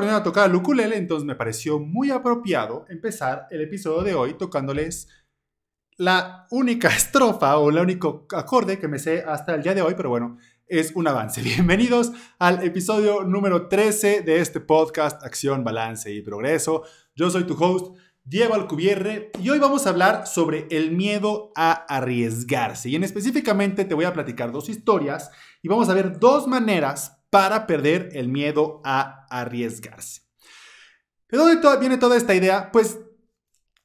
la a tocar el ukulele, entonces me pareció muy apropiado empezar el episodio de hoy tocándoles la única estrofa o el único acorde que me sé hasta el día de hoy, pero bueno, es un avance. Bienvenidos al episodio número 13 de este podcast Acción, Balance y Progreso. Yo soy tu host, Diego Alcubierre, y hoy vamos a hablar sobre el miedo a arriesgarse. Y en específicamente te voy a platicar dos historias y vamos a ver dos maneras para perder el miedo a arriesgarse. ¿De dónde viene toda esta idea? Pues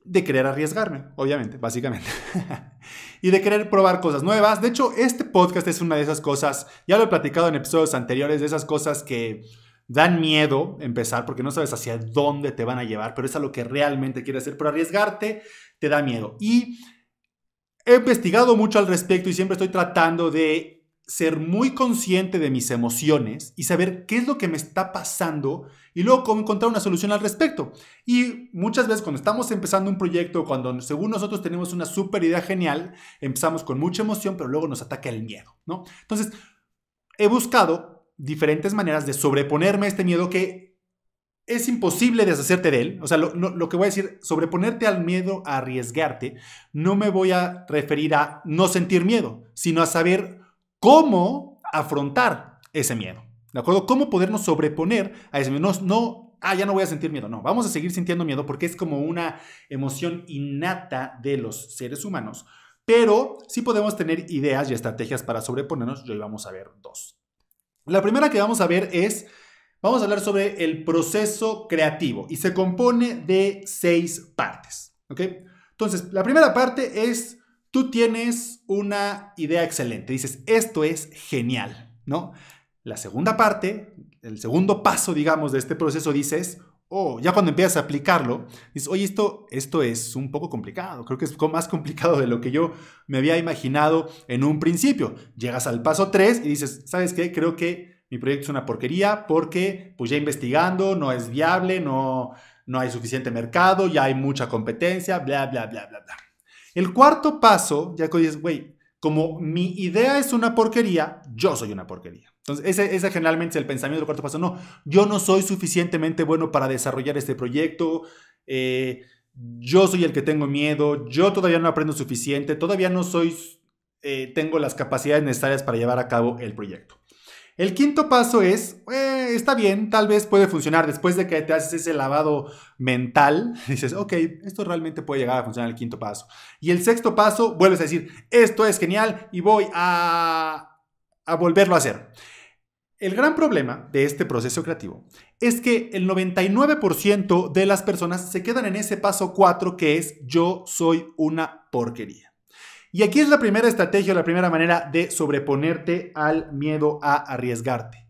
de querer arriesgarme, obviamente, básicamente. y de querer probar cosas nuevas. De hecho, este podcast es una de esas cosas, ya lo he platicado en episodios anteriores, de esas cosas que dan miedo empezar porque no sabes hacia dónde te van a llevar, pero es a lo que realmente quieres hacer. Pero arriesgarte te da miedo. Y he investigado mucho al respecto y siempre estoy tratando de ser muy consciente de mis emociones y saber qué es lo que me está pasando y luego cómo encontrar una solución al respecto. Y muchas veces cuando estamos empezando un proyecto, cuando según nosotros tenemos una super idea genial, empezamos con mucha emoción, pero luego nos ataca el miedo, ¿no? Entonces, he buscado diferentes maneras de sobreponerme a este miedo que es imposible deshacerte de él. O sea, lo, lo, que voy a decir, sobreponerte al miedo a arriesgarte, no me voy a referir a no sentir miedo, sino a saber cómo afrontar ese miedo. ¿De acuerdo? ¿Cómo podernos sobreponer a ese miedo? No, ah, ya no voy a sentir miedo. No, vamos a seguir sintiendo miedo porque es como una emoción innata de los seres humanos. Pero sí podemos tener ideas y estrategias para sobreponernos. Y hoy vamos a ver dos. La primera que vamos a ver es, vamos a hablar sobre el proceso creativo y se compone de seis partes. ¿Ok? Entonces, la primera parte es tú tienes una idea excelente, dices, esto es genial, ¿no? La segunda parte, el segundo paso, digamos, de este proceso, dices, oh, ya cuando empiezas a aplicarlo, dices, oye, esto, esto es un poco complicado, creo que es más complicado de lo que yo me había imaginado en un principio. Llegas al paso 3 y dices, ¿sabes qué? Creo que mi proyecto es una porquería porque, pues ya investigando, no es viable, no, no hay suficiente mercado, ya hay mucha competencia, bla, bla, bla, bla, bla. El cuarto paso, ya que dices, güey, como mi idea es una porquería, yo soy una porquería. Entonces, ese, generalmente es el pensamiento del cuarto paso. No, yo no soy suficientemente bueno para desarrollar este proyecto. Eh, yo soy el que tengo miedo. Yo todavía no aprendo suficiente. Todavía no soy, eh, tengo las capacidades necesarias para llevar a cabo el proyecto. El quinto paso es, eh, está bien, tal vez puede funcionar después de que te haces ese lavado mental. Dices, ok, esto realmente puede llegar a funcionar el quinto paso. Y el sexto paso, vuelves a decir, esto es genial y voy a, volverlo a hacer. El gran problema de este proceso creativo es que el 99% de las personas se quedan en ese paso 4 que es yo soy una porquería. Y aquí es la primera estrategia, la primera manera de sobreponerte al miedo a arriesgarte.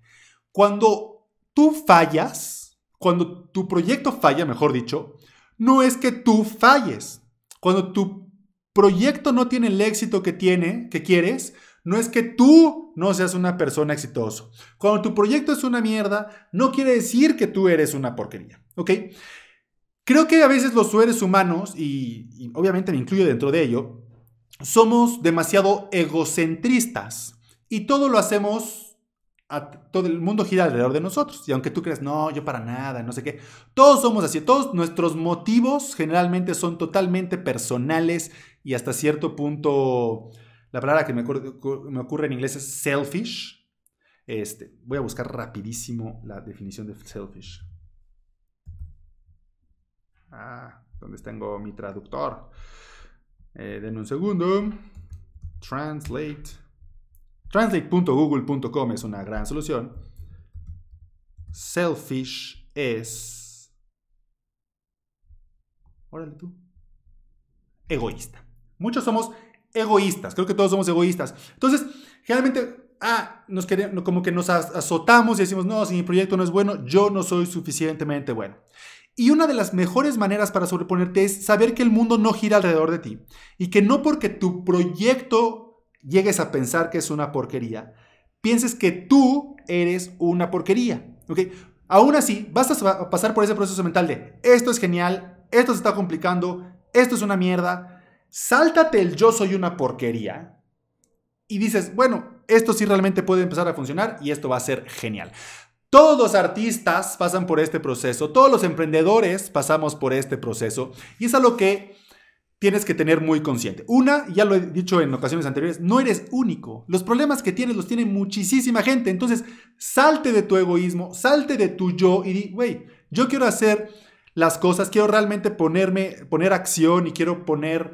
Cuando tú fallas, cuando tu proyecto falla, mejor dicho, no es que tú falles. Cuando tu proyecto no tiene el éxito que tiene, que quieres, no es que tú no seas una persona exitosa. Cuando tu proyecto es una mierda, no quiere decir que tú eres una porquería. ¿Ok? Creo que a veces los seres humanos, y, y obviamente me incluyo dentro de ello, somos demasiado egocentristas y todo lo hacemos todo el mundo gira alrededor de nosotros. Y aunque tú creas, no, yo para nada, no sé qué, todos somos así. Todos nuestros motivos generalmente son totalmente personales y hasta cierto punto, la palabra que me, me ocurre en inglés es selfish. Este, voy a buscar rapidísimo la definición de selfish. Ah, ¿dónde tengo mi traductor? Eh, denme un segundo. Translate. Translate.google.com es una gran solución. Selfish es. Órale tú. Egoísta. Muchos somos egoístas. Creo que todos somos egoístas. Entonces, generalmente, ah, nos queremos, como que nos azotamos y decimos, no, si mi proyecto no es bueno, yo no soy suficientemente bueno. Y una de las mejores maneras para sobreponerte es saber que el mundo no gira alrededor de ti y que no porque tu proyecto llegues a pensar que es una porquería, pienses que tú eres una porquería. ¿ok? Aún así, vas a pasar por ese proceso mental de esto es genial, esto se está complicando, esto es una mierda, sáltate el yo soy una porquería y dices, bueno, esto sí realmente puede empezar a funcionar y esto va a ser genial. Todos los artistas pasan por este proceso, todos los emprendedores pasamos por este proceso y es algo que tienes que tener muy consciente. Una, ya lo he dicho en ocasiones anteriores, no eres único. Los problemas que tienes los tiene muchísima gente. Entonces, salte de tu egoísmo, salte de tu yo y di, güey, yo quiero hacer las cosas, quiero realmente ponerme, poner acción y quiero poner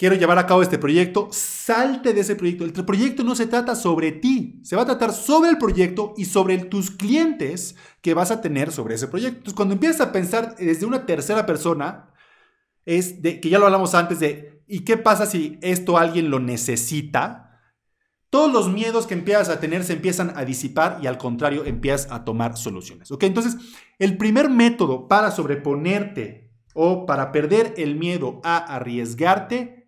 quiero llevar a cabo este proyecto, salte de ese proyecto. El proyecto no se trata sobre ti, se va a tratar sobre el proyecto y sobre tus clientes que vas a tener sobre ese proyecto. Entonces, cuando empiezas a pensar desde una tercera persona, es de que ya lo hablamos antes de, ¿y qué pasa si esto alguien lo necesita? Todos los miedos que empiezas a tener se empiezan a disipar y al contrario empiezas a tomar soluciones. ¿Ok? Entonces, el primer método para sobreponerte o para perder el miedo a arriesgarte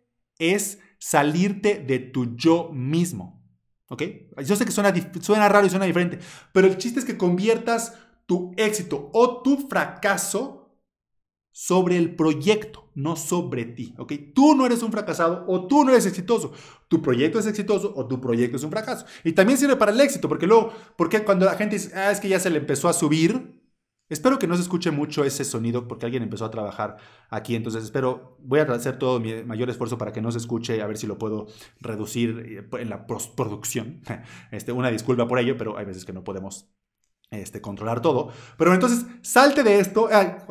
es salirte de tu yo mismo. ¿Ok? Yo sé que suena, suena raro y suena diferente, pero el chiste es que conviertas tu éxito o tu fracaso sobre el proyecto, no sobre ti, ¿ok? Tú no eres un fracasado o tú no eres exitoso. Tu proyecto es exitoso o tu proyecto es un fracaso. Y también sirve para el éxito, porque luego, porque cuando la gente dice, ah, es que ya se le empezó a subir, Espero que no se escuche mucho ese sonido porque alguien empezó a trabajar aquí, entonces espero, voy a hacer todo mi mayor esfuerzo para que no se escuche, a ver si lo puedo reducir eh, en la postproducción. Este, una disculpa por ello, pero hay veces que no podemos este, controlar todo. Pero entonces, salte de esto.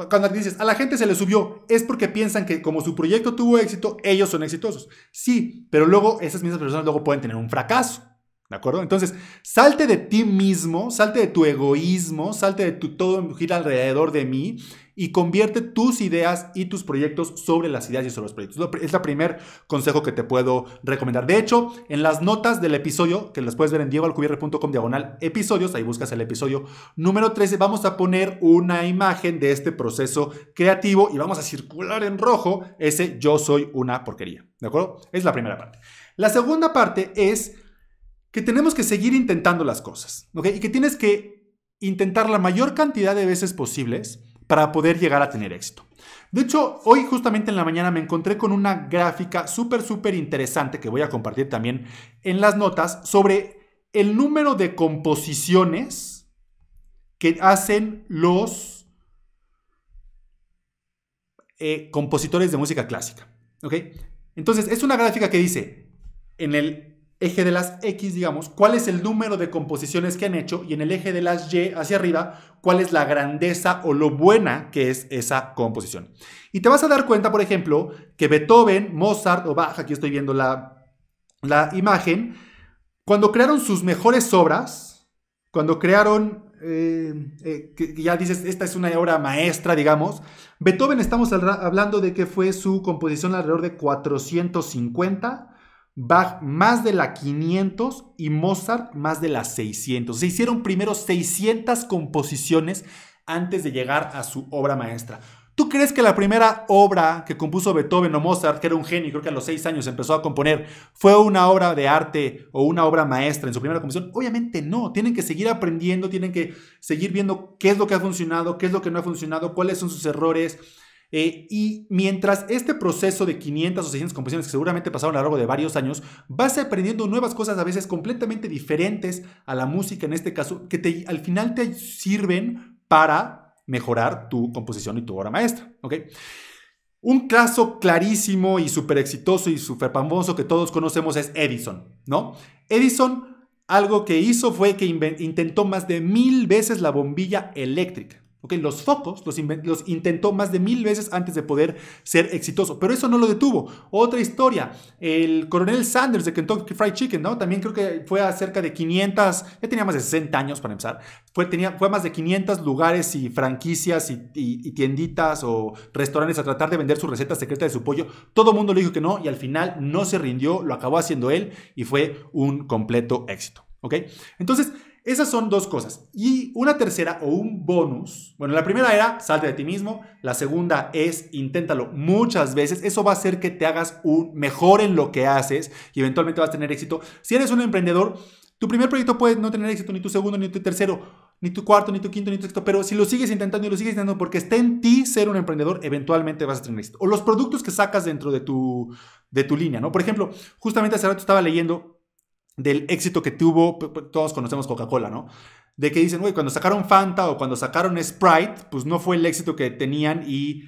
Cuando dices, a la gente se le subió, es porque piensan que como su proyecto tuvo éxito, ellos son exitosos. Sí, pero luego esas mismas personas luego pueden tener un fracaso. ¿De acuerdo? Entonces, salte de ti mismo, salte de tu egoísmo, salte de tu todo gira alrededor de mí y convierte tus ideas y tus proyectos sobre las ideas y sobre los proyectos. Es el primer consejo que te puedo recomendar. De hecho, en las notas del episodio, que las puedes ver en diegoalcubierre.com diagonal episodios, ahí buscas el episodio número 13, vamos a poner una imagen de este proceso creativo y vamos a circular en rojo ese yo soy una porquería. ¿De acuerdo? Es la primera parte. La segunda parte es que tenemos que seguir intentando las cosas, ¿ok? Y que tienes que intentar la mayor cantidad de veces posibles para poder llegar a tener éxito. De hecho, hoy justamente en la mañana me encontré con una gráfica súper, súper interesante que voy a compartir también en las notas sobre el número de composiciones que hacen los eh, compositores de música clásica. ¿Ok? Entonces, es una gráfica que dice, en el eje de las X, digamos, cuál es el número de composiciones que han hecho y en el eje de las Y hacia arriba, cuál es la grandeza o lo buena que es esa composición. Y te vas a dar cuenta, por ejemplo, que Beethoven, Mozart o Bach, aquí estoy viendo la, la imagen, cuando crearon sus mejores obras, cuando crearon, eh, eh, ya dices, esta es una obra maestra, digamos, Beethoven estamos hablando de que fue su composición alrededor de 450 Bach más de la 500 y Mozart más de las 600. Se hicieron primero 600 composiciones antes de llegar a su obra maestra. ¿Tú crees que la primera obra que compuso Beethoven o Mozart, que era un genio, creo que a los 6 años empezó a componer, fue una obra de arte o una obra maestra en su primera composición? Obviamente no, tienen que seguir aprendiendo, tienen que seguir viendo qué es lo que ha funcionado, qué es lo que no ha funcionado, cuáles son sus errores, eh, y mientras este proceso de 500 o 600 composiciones que seguramente pasaron a lo largo de varios años, vas aprendiendo nuevas cosas a veces completamente diferentes a la música en este caso, que te, al final te sirven para mejorar tu composición y tu obra maestra. Un caso clarísimo y súper exitoso y súper famoso que todos conocemos es Edison, ¿no? Edison algo que hizo fue que intentó más de mil veces la bombilla eléctrica. Los focos los, intentó más de mil veces antes de poder ser exitoso, pero eso no lo detuvo. Otra historia, el coronel Sanders de Kentucky Fried Chicken, ¿no? También creo que fue a cerca de 500, ya tenía más de 60 años para empezar, fue, tenía, fue más de 500 lugares y franquicias y, y, tienditas o restaurantes a tratar de vender su receta secreta de su pollo. Todo el mundo le dijo que no y al final no se rindió, lo acabó haciendo él y fue un completo éxito, ¿ok? Entonces, esas son dos cosas. Y una tercera o un bonus. Bueno, la primera era salte de ti mismo. La segunda es inténtalo muchas veces. Eso va a hacer que te hagas un mejor en lo que haces y eventualmente vas a tener éxito. Si eres un emprendedor, tu primer proyecto puede no tener éxito, ni tu segundo, ni tu tercero, ni tu cuarto, ni tu quinto, ni tu sexto. Pero si lo sigues intentando y lo sigues intentando porque está en ti ser un emprendedor, eventualmente vas a tener éxito. O los productos que sacas dentro de tu, de tu línea, ¿no? Por ejemplo, justamente hace rato estaba leyendo del éxito que tuvo, todos conocemos Coca-Cola, ¿no? de que dicen, güey, cuando sacaron Fanta o cuando sacaron Sprite, pues no fue el éxito que tenían y...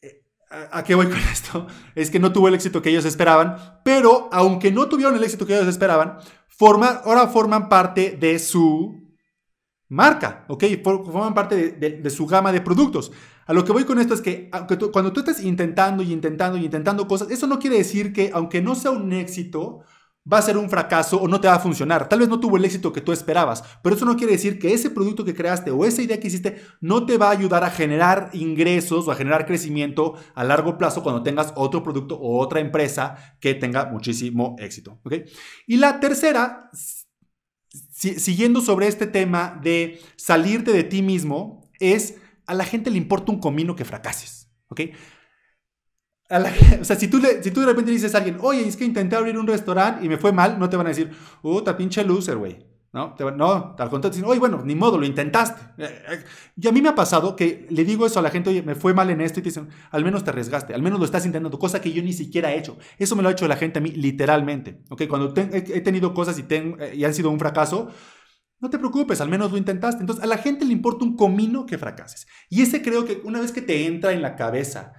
Eh, ¿A qué voy con esto? Es que no tuvo el éxito que ellos esperaban, pero aunque no tuvieron el éxito que ellos esperaban, ahora forman parte de su marca, ¿ok? Forman parte de, su gama de productos. A lo que voy con esto es que cuando tú estás intentando y intentando y intentando cosas, eso no quiere decir que aunque no sea un éxito, va a ser un fracaso o no te va a funcionar. Tal vez no tuvo el éxito que tú esperabas, pero eso no quiere decir que ese producto que creaste o esa idea que hiciste no te va a ayudar a generar ingresos o a generar crecimiento a largo plazo cuando tengas otro producto o otra empresa que tenga muchísimo éxito. Y la tercera, siguiendo sobre este tema de salirte de ti mismo, es a la gente le importa un comino que fracases. ¿Ok? o sea, si tú, si tú de repente dices a alguien, oye, es que intenté abrir un restaurante y me fue mal, no te van a decir, puta pinche loser, güey. ¿No? no, al contrario, dicen, oye, bueno, ni modo, lo intentaste. Eh, eh, y a mí me ha pasado que le digo eso a la gente, oye, me fue mal en esto, y te dicen, al menos te arriesgaste, al menos lo estás intentando, cosa que yo ni siquiera he hecho. Eso me lo ha hecho la gente a mí, literalmente. ¿Ok? Cuando he tenido cosas y, eh, y han sido un fracaso, no te preocupes, al menos lo intentaste. Entonces, a la gente le importa un comino que fracases. Y ese creo que una vez que te entra en la cabeza,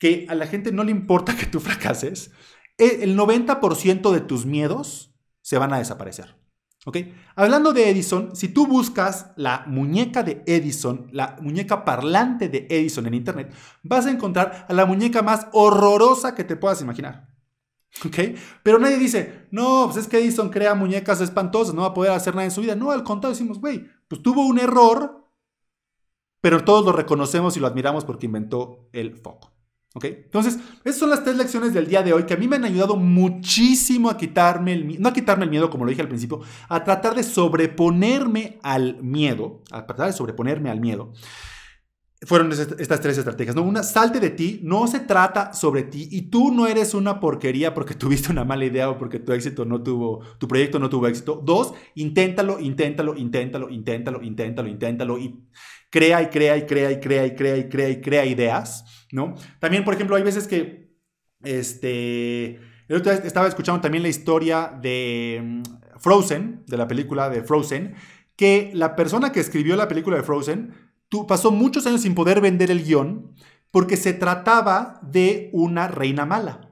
que a la gente no le importa que tú fracases, e, el 90% de tus miedos se van a desaparecer. ¿Ok? Hablando de Edison, si tú buscas la muñeca de Edison, la muñeca parlante de Edison en Internet, vas a encontrar a la muñeca más horrorosa que te puedas imaginar. ¿Ok? Pero nadie dice, no, pues es que Edison crea muñecas espantosas, no va a poder hacer nada en su vida. No, al contrario, decimos, güey, pues tuvo un error, pero todos lo reconocemos y lo admiramos porque inventó el foco. ¿Ok? Entonces, esas son las tres lecciones del día de hoy que a mí me han ayudado muchísimo a quitarme el miedo, no a quitarme el miedo como lo dije al principio, a tratar de sobreponerme al miedo, a tratar de sobreponerme al miedo. Fueron estas tres estrategias, ¿no? Una, salte de ti, no se trata sobre ti y tú no eres una porquería porque tuviste una mala idea o porque tu éxito no tuvo, tu proyecto no tuvo éxito. Dos, inténtalo, inténtalo, inténtalo, inténtalo, inténtalo, inténtalo y crea y crea y crea y crea y crea y crea y crea ideas ¿no? También, por ejemplo, hay veces que, este, el otro día estaba escuchando también la historia de mm, Frozen, de la película de Frozen, que la persona que escribió la película de Frozen pasó muchos años sin poder vender el guion porque se trataba de una reina mala.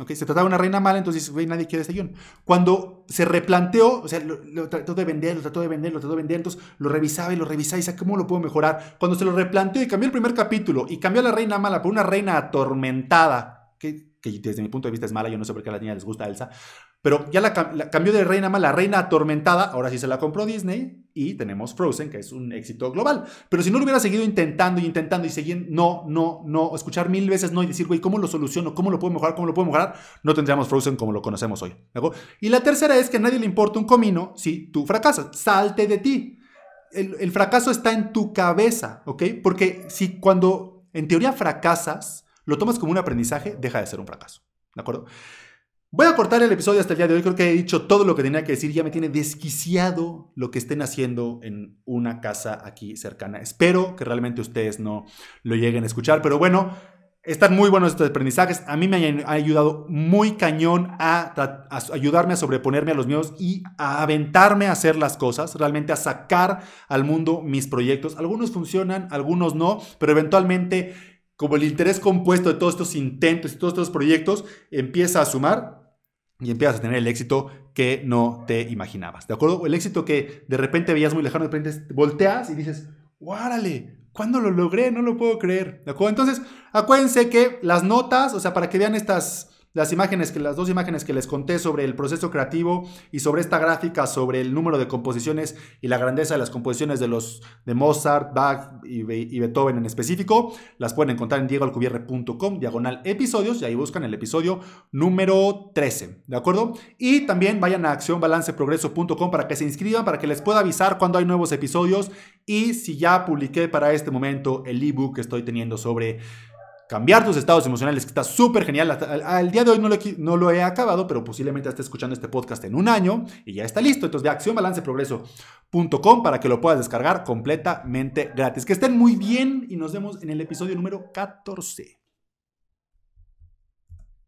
Okay, se trataba de una reina mala, entonces nadie quiere ese guion. Cuando se replanteó, o sea, lo, trató de vender, lo trató de vender, lo trató de vender, entonces lo revisaba y lo revisaba y decía, ¿cómo lo puedo mejorar? Cuando se lo replanteó y cambió el primer capítulo y cambió a la reina mala por una reina atormentada, que, que desde mi punto de vista es mala, yo no sé por qué a la niña les gusta a Elsa, pero ya la, cambió de reina mala, reina atormentada, ahora sí se la compró Disney y tenemos Frozen, que es un éxito global. Pero si no lo hubiera seguido intentando y intentando y seguir, no, no, no, escuchar mil veces no y decir, güey, ¿cómo lo soluciono? ¿Cómo lo puedo mejorar? ¿Cómo lo puedo mejorar? No tendríamos Frozen como lo conocemos hoy. Y la tercera es que a nadie le importa un comino si tú fracasas. Salte de ti. El, el fracaso está en tu cabeza, ¿ok? Porque si cuando en teoría fracasas, lo tomas como un aprendizaje, deja de ser un fracaso. ¿De acuerdo? Voy a cortar el episodio hasta el día de hoy. Creo que he dicho todo lo que tenía que decir. Ya me tiene desquiciado lo que estén haciendo en una casa aquí cercana. Espero que realmente ustedes no lo lleguen a escuchar. Pero bueno, están muy buenos estos aprendizajes. A mí me han ayudado muy cañón a, ayudarme a sobreponerme a los miedos y a aventarme a hacer las cosas. Realmente a sacar al mundo mis proyectos. Algunos funcionan, algunos no. Pero eventualmente como el interés compuesto de todos estos intentos y todos estos proyectos empieza a sumar, y empiezas a tener el éxito que no te imaginabas. ¿De acuerdo? El éxito que de repente veías muy lejano, de repente volteas y dices, ¡guárale! ¿Cuándo lo logré? No lo puedo creer. ¿De acuerdo? Entonces, acuérdense que las notas, o sea, para que vean estas las imágenes que las dos imágenes que les conté sobre el proceso creativo y sobre esta gráfica sobre el número de composiciones y la grandeza de las composiciones de los de Mozart, Bach y, Beethoven en específico, las pueden encontrar en diegoalcubierre.com, diagonal episodios y ahí buscan el episodio número 13, ¿de acuerdo? Y también vayan a accionbalanceprogreso.com para que se inscriban, para que les pueda avisar cuando hay nuevos episodios y si ya publiqué para este momento el ebook que estoy teniendo sobre cambiar tus estados emocionales, que está súper genial. Al día de hoy no lo, he acabado, pero posiblemente esté escuchando este podcast en un año y ya está listo. Entonces, de accionbalanceprogreso.com para que lo puedas descargar completamente gratis. Que estén muy bien y nos vemos en el episodio número 14.